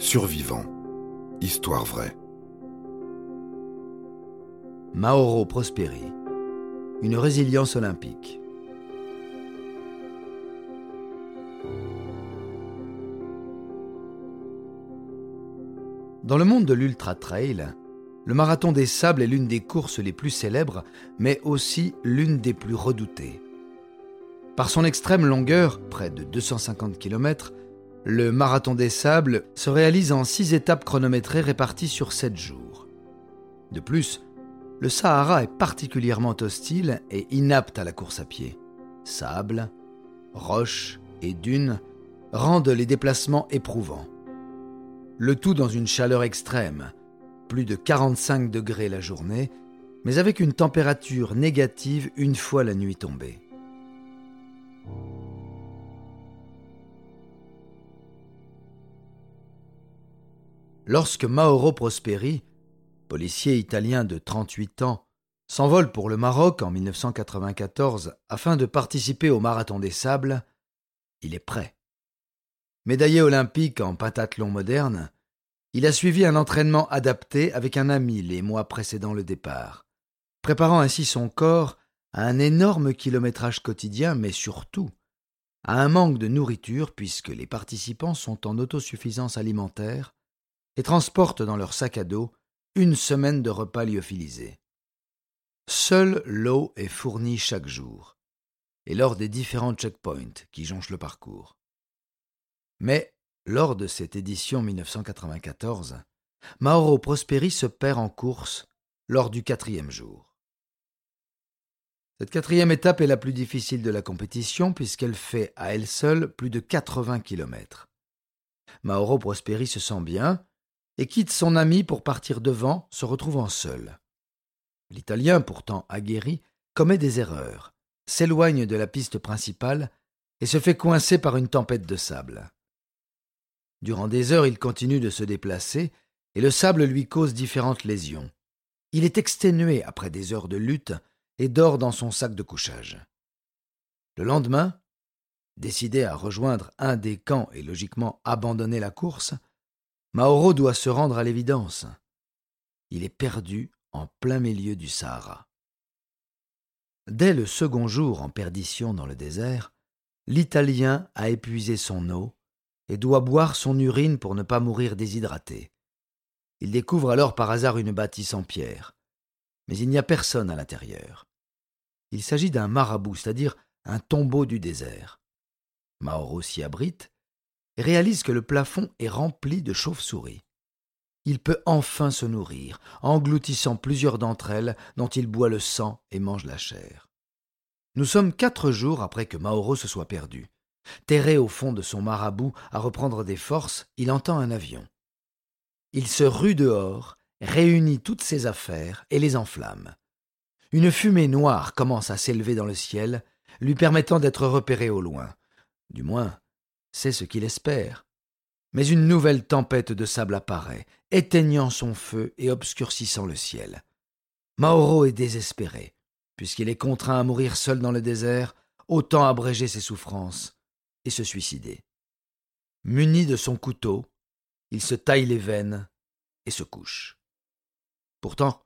Survivant. Histoire vraie. Mauro Prosperi. Une résilience olympique. Dans le monde de l'ultra trail, le marathon des sables est l'une des courses les plus célèbres, mais aussi l'une des plus redoutées. Par son extrême longueur, près de 250 km, le marathon des sables se réalise en six étapes chronométrées réparties sur sept jours. De plus, le Sahara est particulièrement hostile et inapte à la course à pied. Sable, roches et dunes rendent les déplacements éprouvants. Le tout dans une chaleur extrême, plus de 45 degrés la journée, mais avec une température négative une fois la nuit tombée. Lorsque Mauro Prosperi, policier italien de 38 ans, s'envole pour le Maroc en 1994 afin de participer au Marathon des Sables, il est prêt. Médaillé olympique en pentathlon moderne, il a suivi un entraînement adapté avec un ami les mois précédant le départ, préparant ainsi son corps à un énorme kilométrage quotidien, mais surtout à un manque de nourriture puisque les participants sont en autosuffisance alimentaire et transportent dans leur sac à dos une semaine de repas lyophilisés. Seule l'eau est fournie chaque jour, et lors des différents checkpoints qui jonchent le parcours. Mais, lors de cette édition 1994, Mauro Prosperi se perd en course lors du quatrième jour. Cette quatrième étape est la plus difficile de la compétition puisqu'elle fait à elle seule plus de 80 km. Mauro Prosperi se sent bien et quitte son ami pour partir devant, se retrouvant seul. L'Italien, pourtant aguerri, commet des erreurs, s'éloigne de la piste principale et se fait coincer par une tempête de sable. Durant des heures, il continue de se déplacer et le sable lui cause différentes lésions. Il est exténué après des heures de lutte et dort dans son sac de couchage. Le lendemain, décidé à rejoindre un des camps et logiquement abandonner la course, Mauro doit se rendre à l'évidence. Il est perdu en plein milieu du Sahara. Dès le second jour en perdition dans le désert, l'Italien a épuisé son eau et doit boire son urine pour ne pas mourir déshydraté. Il découvre alors par hasard une bâtisse en pierre, mais il n'y a personne à l'intérieur. Il s'agit d'un marabout, c'est-à-dire un tombeau du désert. Mauro s'y abrite réalise que le plafond est rempli de chauves-souris. Il peut enfin se nourrir, engloutissant plusieurs d'entre elles dont il boit le sang et mange la chair. Nous sommes quatre jours après que Mauro se soit perdu. Terré au fond de son marabout à reprendre des forces, il entend un avion. Il se rue dehors, réunit toutes ses affaires et les enflamme. Une fumée noire commence à s'élever dans le ciel, lui permettant d'être repéré au loin. Du moins, c'est ce qu'il espère. Mais une nouvelle tempête de sable apparaît, éteignant son feu et obscurcissant le ciel. Mauro est désespéré, puisqu'il est contraint à mourir seul dans le désert, autant abréger ses souffrances et se suicider. Muni de son couteau, il se taille les veines et se couche. Pourtant,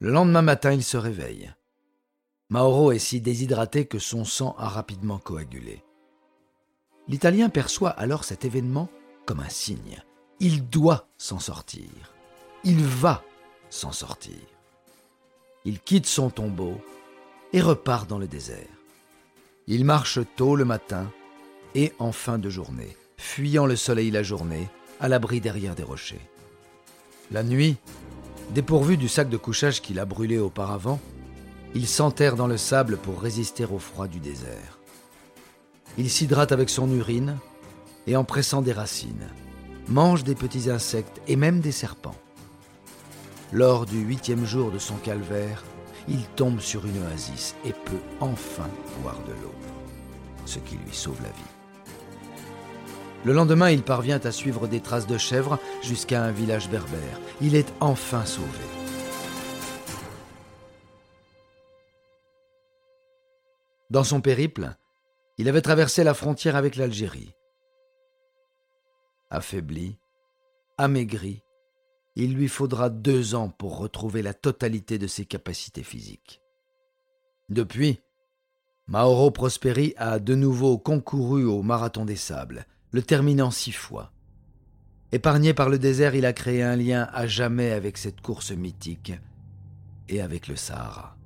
le lendemain matin, il se réveille. Mauro est si déshydraté que son sang a rapidement coagulé. L'Italien perçoit alors cet événement comme un signe. Il doit s'en sortir. Il va s'en sortir. Il quitte son tombeau et repart dans le désert. Il marche tôt le matin et en fin de journée, fuyant le soleil la journée, à l'abri derrière des rochers. La nuit, dépourvu du sac de couchage qu'il a brûlé auparavant, il s'enterre dans le sable pour résister au froid du désert. Il s'hydrate avec son urine et en pressant des racines, mange des petits insectes et même des serpents. Lors du huitième jour de son calvaire, il tombe sur une oasis et peut enfin boire de l'eau, ce qui lui sauve la vie. Le lendemain, il parvient à suivre des traces de chèvres jusqu'à un village berbère. Il est enfin sauvé. Dans son périple, il avait traversé la frontière avec l'Algérie. Affaibli, amaigri, il lui faudra deux ans pour retrouver la totalité de ses capacités physiques. Depuis, Mauro Prosperi a de nouveau concouru au Marathon des Sables, le terminant six fois. Épargné par le désert, il a créé un lien à jamais avec cette course mythique et avec le Sahara.